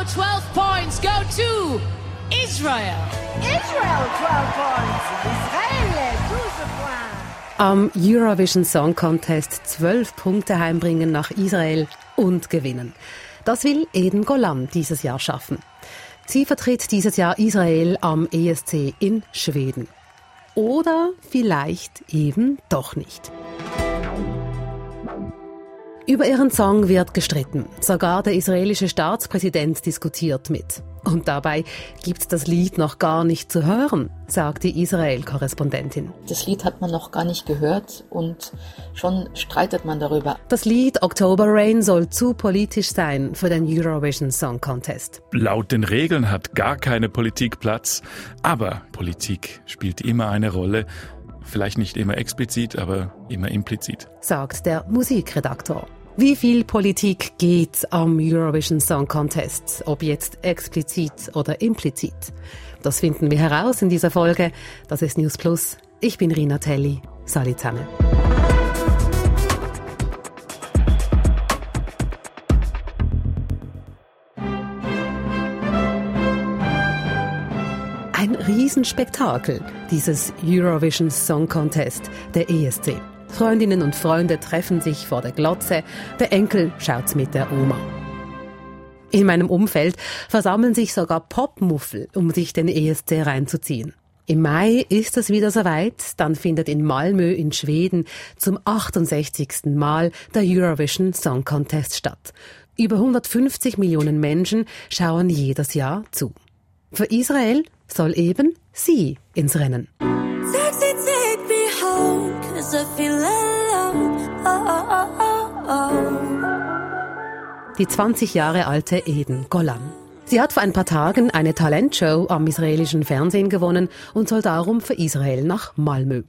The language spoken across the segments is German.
Our 12 points go to Israel. Israel 12 points. Israel 12 points. Am Eurovision Song Contest zwölf Punkte heimbringen nach Israel und gewinnen. Das will Eden Golan dieses Jahr schaffen. Sie vertritt dieses Jahr Israel am ESC in Schweden. Oder vielleicht eben doch nicht. Über ihren Song wird gestritten. Sogar der israelische Staatspräsident diskutiert mit. Und dabei gibt's das Lied noch gar nicht zu hören, sagt die Israel-Korrespondentin. Das Lied hat man noch gar nicht gehört und schon streitet man darüber. Das Lied October Rain soll zu politisch sein für den Eurovision Song Contest. Laut den Regeln hat gar keine Politik Platz, aber Politik spielt immer eine Rolle. Vielleicht nicht immer explizit, aber immer implizit. Sagt der Musikredaktor. Wie viel Politik geht am Eurovision Song Contest, ob jetzt explizit oder implizit? Das finden wir heraus in dieser Folge. Das ist News Plus. Ich bin Rina Telli. Salut zusammen. Ein Riesenspektakel, dieses Eurovision Song Contest, der ESC. Freundinnen und Freunde treffen sich vor der Glotze, der Enkel schaut's mit der Oma. In meinem Umfeld versammeln sich sogar Popmuffel, um sich den ESC reinzuziehen. Im Mai ist es wieder soweit, dann findet in Malmö in Schweden zum 68. Mal der Eurovision Song Contest statt. Über 150 Millionen Menschen schauen jedes Jahr zu. Für Israel soll eben sie ins Rennen. Sexy, take me home, Oh, oh, oh, Die 20 Jahre alte Eden Golan. Sie hat vor ein paar Tagen eine Talentshow am israelischen Fernsehen gewonnen und soll darum für Israel nach Malmö.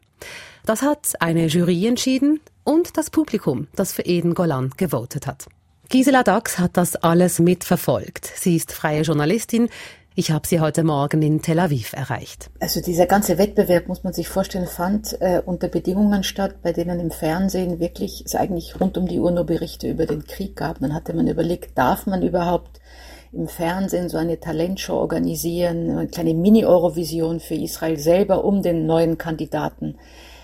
Das hat eine Jury entschieden und das Publikum, das für Eden Golan gewotet hat. Gisela Dax hat das alles mitverfolgt. Sie ist freie Journalistin, ich habe sie heute Morgen in Tel Aviv erreicht. Also dieser ganze Wettbewerb, muss man sich vorstellen, fand äh, unter Bedingungen statt, bei denen im Fernsehen wirklich es eigentlich rund um die Uhr nur Berichte über den Krieg gab. Dann hatte man überlegt, darf man überhaupt im Fernsehen so eine Talentshow organisieren, eine kleine Mini-Eurovision für Israel selber, um den neuen Kandidaten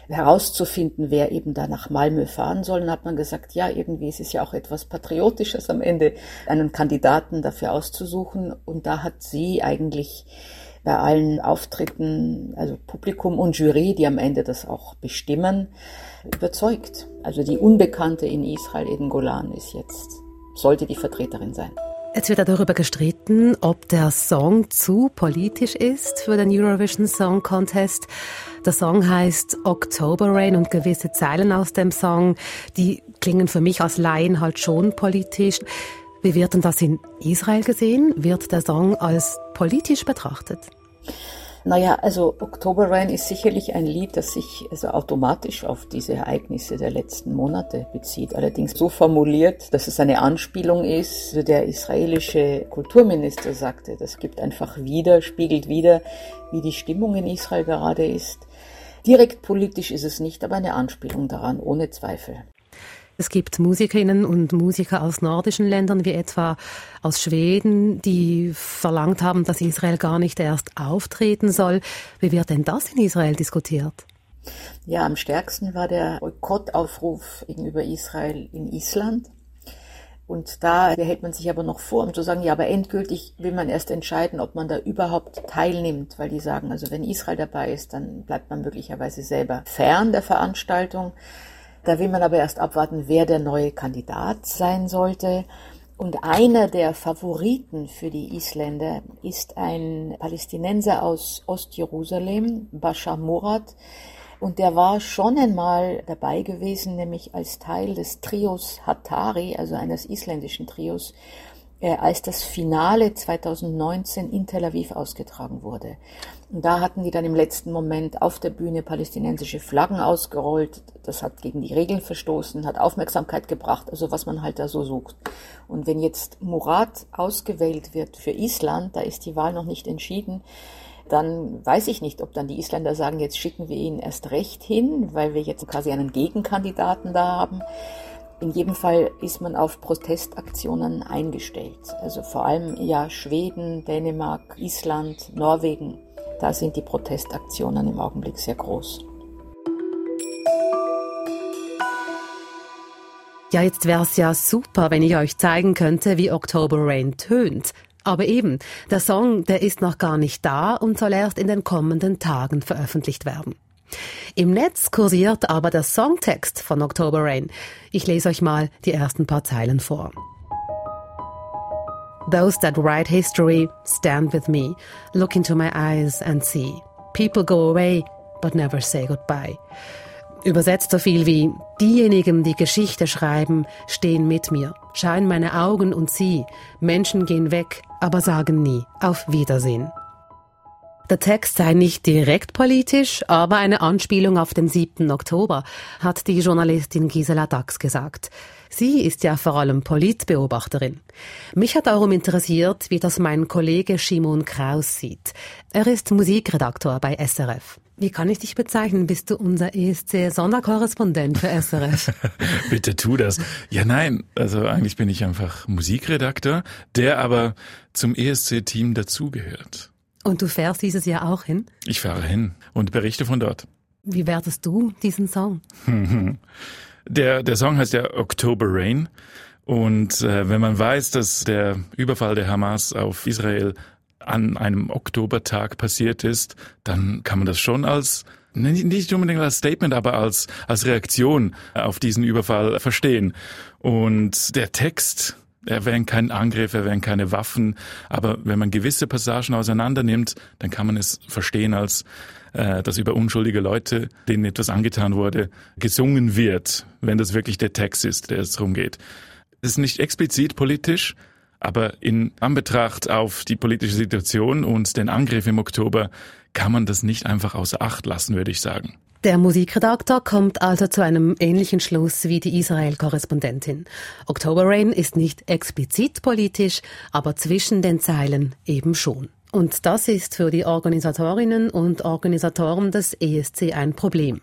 herauszufinden, wer eben da nach Malmö fahren soll. Und hat man gesagt, ja, irgendwie ist es ja auch etwas Patriotisches am Ende, einen Kandidaten dafür auszusuchen. Und da hat sie eigentlich bei allen Auftritten, also Publikum und Jury, die am Ende das auch bestimmen, überzeugt. Also die Unbekannte in Israel, Eden Golan, ist jetzt, sollte die Vertreterin sein. Jetzt wird darüber gestritten, ob der Song zu politisch ist für den Eurovision Song Contest. Der Song heißt October Rain und gewisse Zeilen aus dem Song, die klingen für mich als Laien halt schon politisch. Wie wird denn das in Israel gesehen? Wird der Song als politisch betrachtet? Naja, also October Rain ist sicherlich ein Lied, das sich also automatisch auf diese Ereignisse der letzten Monate bezieht. Allerdings so formuliert, dass es eine Anspielung ist. Also der israelische Kulturminister sagte, das gibt einfach wieder, spiegelt wieder, wie die Stimmung in Israel gerade ist. Direkt politisch ist es nicht, aber eine Anspielung daran, ohne Zweifel. Es gibt Musikerinnen und Musiker aus nordischen Ländern, wie etwa aus Schweden, die verlangt haben, dass Israel gar nicht erst auftreten soll. Wie wird denn das in Israel diskutiert? Ja, am stärksten war der Boykottaufruf gegenüber Israel in Island. Und da behält man sich aber noch vor, um zu sagen, ja, aber endgültig will man erst entscheiden, ob man da überhaupt teilnimmt, weil die sagen, also wenn Israel dabei ist, dann bleibt man möglicherweise selber fern der Veranstaltung. Da will man aber erst abwarten, wer der neue Kandidat sein sollte. Und einer der Favoriten für die Isländer ist ein Palästinenser aus Ostjerusalem, Bashar Murad. Und der war schon einmal dabei gewesen, nämlich als Teil des Trios Hatari, also eines isländischen Trios, äh, als das Finale 2019 in Tel Aviv ausgetragen wurde. Und da hatten die dann im letzten Moment auf der Bühne palästinensische Flaggen ausgerollt. Das hat gegen die Regeln verstoßen, hat Aufmerksamkeit gebracht, also was man halt da so sucht. Und wenn jetzt Murat ausgewählt wird für Island, da ist die Wahl noch nicht entschieden, dann weiß ich nicht, ob dann die Isländer sagen, jetzt schicken wir ihn erst recht hin, weil wir jetzt quasi einen Gegenkandidaten da haben. In jedem Fall ist man auf Protestaktionen eingestellt. Also vor allem ja Schweden, Dänemark, Island, Norwegen. Da sind die Protestaktionen im Augenblick sehr groß. Ja, jetzt wäre es ja super, wenn ich euch zeigen könnte, wie October Rain tönt. Aber eben, der Song, der ist noch gar nicht da und soll erst in den kommenden Tagen veröffentlicht werden. Im Netz kursiert aber der Songtext von October Rain. Ich lese euch mal die ersten paar Zeilen vor. Those that write history stand with me, look into my eyes and see. People go away, but never say goodbye. Übersetzt so viel wie diejenigen, die Geschichte schreiben, stehen mit mir, schauen meine Augen und sie. Menschen gehen weg, aber sagen nie auf Wiedersehen. Der Text sei nicht direkt politisch, aber eine Anspielung auf den 7. Oktober, hat die Journalistin Gisela Dax gesagt. Sie ist ja vor allem Politbeobachterin. Mich hat darum interessiert, wie das mein Kollege Shimon Kraus sieht. Er ist Musikredaktor bei SRF. Wie kann ich dich bezeichnen? Bist du unser ESC-Sonderkorrespondent für SRF? Bitte tu das. Ja, nein. Also eigentlich bin ich einfach Musikredakteur, der aber zum ESC-Team dazugehört. Und du fährst dieses Jahr auch hin? Ich fahre hin und berichte von dort. Wie wertest du diesen Song? der, der Song heißt ja October Rain. Und äh, wenn man weiß, dass der Überfall der Hamas auf Israel an einem Oktobertag passiert ist, dann kann man das schon als nicht unbedingt als Statement, aber als, als Reaktion auf diesen Überfall verstehen. Und der Text, er wären kein Angriff, er wären keine Waffen, aber wenn man gewisse Passagen auseinander nimmt, dann kann man es verstehen als, äh, dass über unschuldige Leute, denen etwas angetan wurde, gesungen wird, wenn das wirklich der Text ist, der es darum geht. Es ist nicht explizit politisch, aber in Anbetracht auf die politische Situation und den Angriff im Oktober kann man das nicht einfach außer Acht lassen, würde ich sagen. Der Musikredakteur kommt also zu einem ähnlichen Schluss wie die Israel-Korrespondentin. Oktober Rain ist nicht explizit politisch, aber zwischen den Zeilen eben schon. Und das ist für die Organisatorinnen und Organisatoren des ESC ein Problem.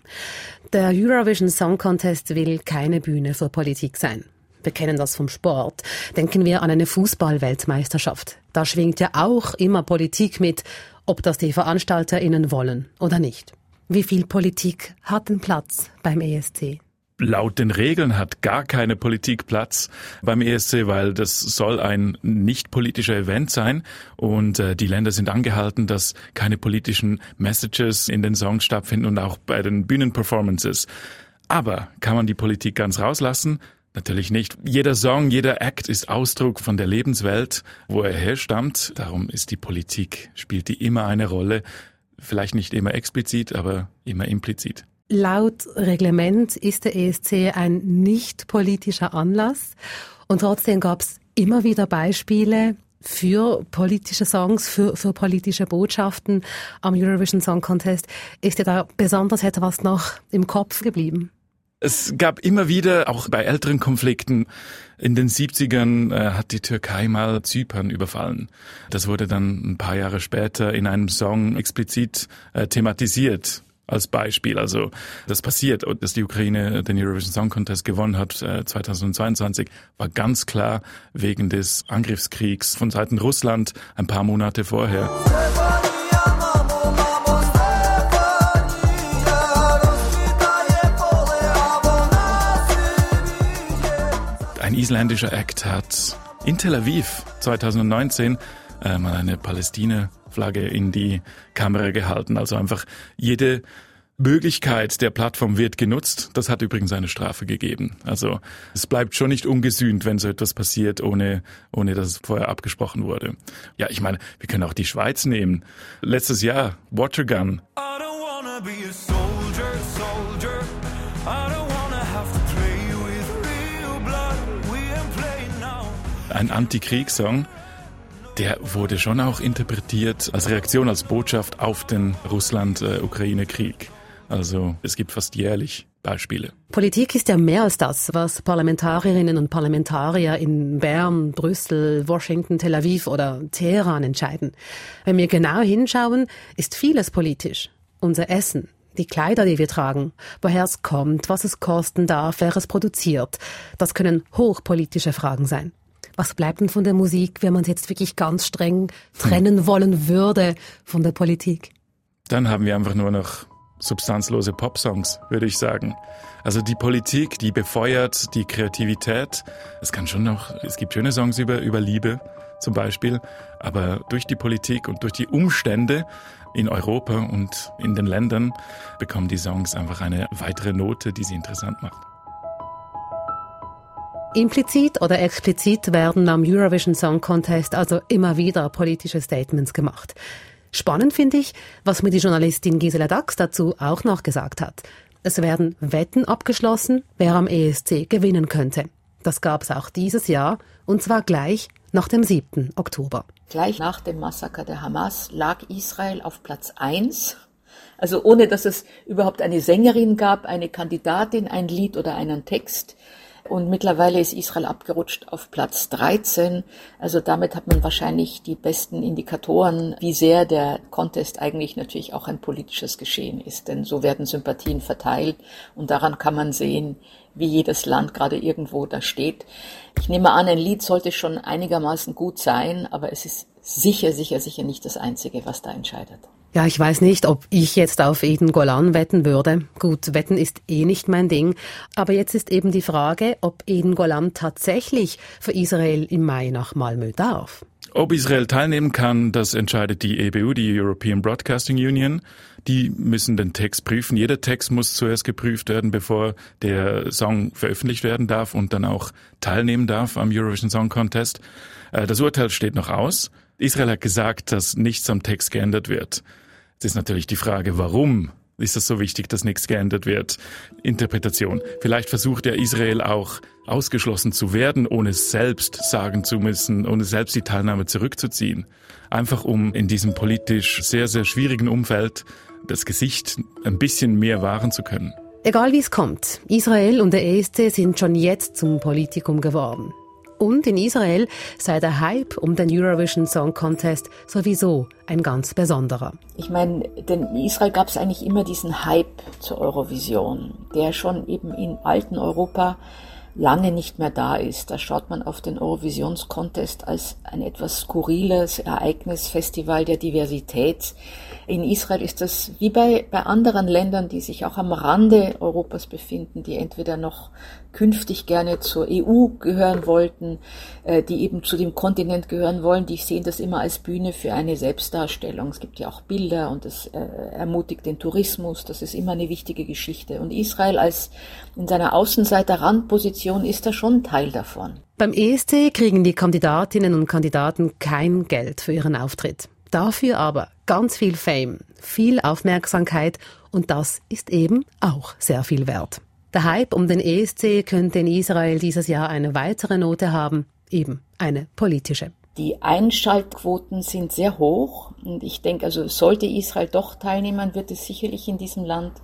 Der Eurovision Song Contest will keine Bühne für Politik sein. Wir kennen das vom Sport. Denken wir an eine Fußball-Weltmeisterschaft. Da schwingt ja auch immer Politik mit, ob das die VeranstalterInnen wollen oder nicht. Wie viel Politik hat denn Platz beim ESC? Laut den Regeln hat gar keine Politik Platz beim ESC, weil das soll ein nicht politischer Event sein und äh, die Länder sind angehalten, dass keine politischen Messages in den Songs stattfinden und auch bei den Bühnenperformances. Aber kann man die Politik ganz rauslassen? Natürlich nicht. Jeder Song, jeder Act ist Ausdruck von der Lebenswelt, wo er herstammt. Darum ist die Politik, spielt die immer eine Rolle. Vielleicht nicht immer explizit, aber immer implizit. Laut Reglement ist der ESC ein nicht politischer Anlass und trotzdem gab es immer wieder Beispiele für politische Songs, für, für politische Botschaften am Eurovision Song Contest. Ist dir da besonders etwas noch im Kopf geblieben? Es gab immer wieder, auch bei älteren Konflikten, in den 70ern äh, hat die Türkei mal Zypern überfallen. Das wurde dann ein paar Jahre später in einem Song explizit äh, thematisiert als Beispiel. Also das passiert, dass die Ukraine den Eurovision Song Contest gewonnen hat äh, 2022, war ganz klar wegen des Angriffskriegs von Seiten Russland ein paar Monate vorher. Isländischer Act hat in Tel Aviv 2019 äh, mal eine Palästina-Flagge in die Kamera gehalten. Also einfach jede Möglichkeit der Plattform wird genutzt. Das hat übrigens eine Strafe gegeben. Also es bleibt schon nicht ungesühnt, wenn so etwas passiert, ohne, ohne dass es vorher abgesprochen wurde. Ja, ich meine, wir können auch die Schweiz nehmen. Letztes Jahr, Watergun. Ein Antikriegssong, der wurde schon auch interpretiert als Reaktion, als Botschaft auf den Russland-Ukraine-Krieg. Also es gibt fast jährlich Beispiele. Politik ist ja mehr als das, was Parlamentarierinnen und Parlamentarier in Bern, Brüssel, Washington, Tel Aviv oder Teheran entscheiden. Wenn wir genau hinschauen, ist vieles politisch. Unser Essen, Die Kleider, die wir tragen, woher es kommt, was es kosten darf, wer es produziert, das können hochpolitische Fragen sein. Was bleibt denn von der Musik, wenn man es jetzt wirklich ganz streng trennen wollen würde von der Politik? Dann haben wir einfach nur noch substanzlose Popsongs, würde ich sagen. Also die Politik, die befeuert die Kreativität. Es kann schon noch, es gibt schöne Songs über, über Liebe zum Beispiel, aber durch die Politik und durch die Umstände in Europa und in den Ländern bekommen die Songs einfach eine weitere Note, die sie interessant macht. Implizit oder explizit werden am Eurovision Song Contest also immer wieder politische Statements gemacht. Spannend finde ich, was mir die Journalistin Gisela Dax dazu auch noch gesagt hat. Es werden Wetten abgeschlossen, wer am ESC gewinnen könnte. Das gab es auch dieses Jahr, und zwar gleich nach dem 7. Oktober. Gleich nach dem Massaker der Hamas lag Israel auf Platz 1. Also ohne dass es überhaupt eine Sängerin gab, eine Kandidatin, ein Lied oder einen Text. Und mittlerweile ist Israel abgerutscht auf Platz 13. Also damit hat man wahrscheinlich die besten Indikatoren, wie sehr der Contest eigentlich natürlich auch ein politisches Geschehen ist. Denn so werden Sympathien verteilt und daran kann man sehen, wie jedes Land gerade irgendwo da steht. Ich nehme an, ein Lied sollte schon einigermaßen gut sein, aber es ist sicher, sicher, sicher nicht das Einzige, was da entscheidet. Ja, ich weiß nicht, ob ich jetzt auf Eden Golan wetten würde. Gut, wetten ist eh nicht mein Ding. Aber jetzt ist eben die Frage, ob Eden Golan tatsächlich für Israel im Mai nach Malmö darf. Ob Israel teilnehmen kann, das entscheidet die EBU, die European Broadcasting Union. Die müssen den Text prüfen. Jeder Text muss zuerst geprüft werden, bevor der Song veröffentlicht werden darf und dann auch teilnehmen darf am Eurovision Song Contest. Äh, das Urteil steht noch aus. Israel hat gesagt, dass nichts am Text geändert wird. Jetzt ist natürlich die Frage, warum ist das so wichtig, dass nichts geändert wird? Interpretation. Vielleicht versucht ja Israel auch ausgeschlossen zu werden, ohne selbst sagen zu müssen, ohne selbst die Teilnahme zurückzuziehen. Einfach um in diesem politisch sehr, sehr schwierigen Umfeld das Gesicht ein bisschen mehr wahren zu können. Egal wie es kommt, Israel und der ESC sind schon jetzt zum Politikum geworden. Und in Israel sei der Hype um den Eurovision Song Contest sowieso ein ganz besonderer. Ich meine, denn in Israel gab es eigentlich immer diesen Hype zur Eurovision, der schon eben in alten Europa lange nicht mehr da ist. Da schaut man auf den Eurovisions-Contest als ein etwas skurriles Ereignis, Festival der Diversität. In Israel ist das wie bei, bei anderen Ländern, die sich auch am Rande Europas befinden, die entweder noch künftig gerne zur EU gehören wollten, äh, die eben zu dem Kontinent gehören wollen, die sehen das immer als Bühne für eine Selbstdarstellung. Es gibt ja auch Bilder und es äh, ermutigt den Tourismus. Das ist immer eine wichtige Geschichte. Und Israel als in seiner Außenseiter-Randposition ist da schon Teil davon. Beim ESC kriegen die Kandidatinnen und Kandidaten kein Geld für ihren Auftritt. Dafür aber ganz viel Fame, viel Aufmerksamkeit und das ist eben auch sehr viel wert. Der Hype um den ESC könnte in Israel dieses Jahr eine weitere Note haben, eben eine politische. Die Einschaltquoten sind sehr hoch und ich denke, also sollte Israel doch teilnehmen, wird es sicherlich in diesem Land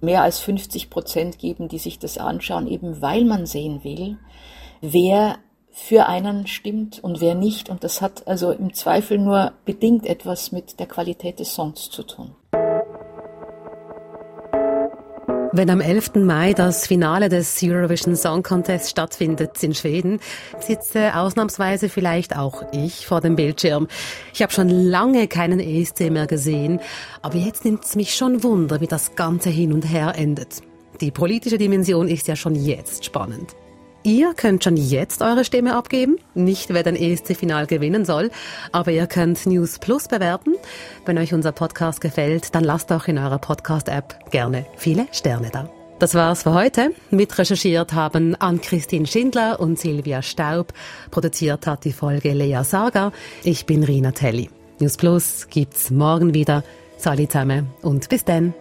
mehr als 50 Prozent geben, die sich das anschauen, eben weil man sehen will, wer für einen stimmt und wer nicht. Und das hat also im Zweifel nur bedingt etwas mit der Qualität des Songs zu tun. Wenn am 11. Mai das Finale des Eurovision Song Contest stattfindet in Schweden, sitze ausnahmsweise vielleicht auch ich vor dem Bildschirm. Ich habe schon lange keinen ESC mehr gesehen, aber jetzt nimmt es mich schon Wunder, wie das Ganze hin und her endet. Die politische Dimension ist ja schon jetzt spannend. Ihr könnt schon jetzt eure Stimme abgeben. Nicht, wer den ESC-Final gewinnen soll, aber ihr könnt News Plus bewerten. Wenn euch unser Podcast gefällt, dann lasst auch in eurer Podcast-App gerne viele Sterne da. Das war's für heute. Mitrecherchiert haben Ann-Christine Schindler und Silvia Staub. Produziert hat die Folge Lea Saga. Ich bin Rina Telli. News Plus gibt's morgen wieder. Salut zusammen und bis dann.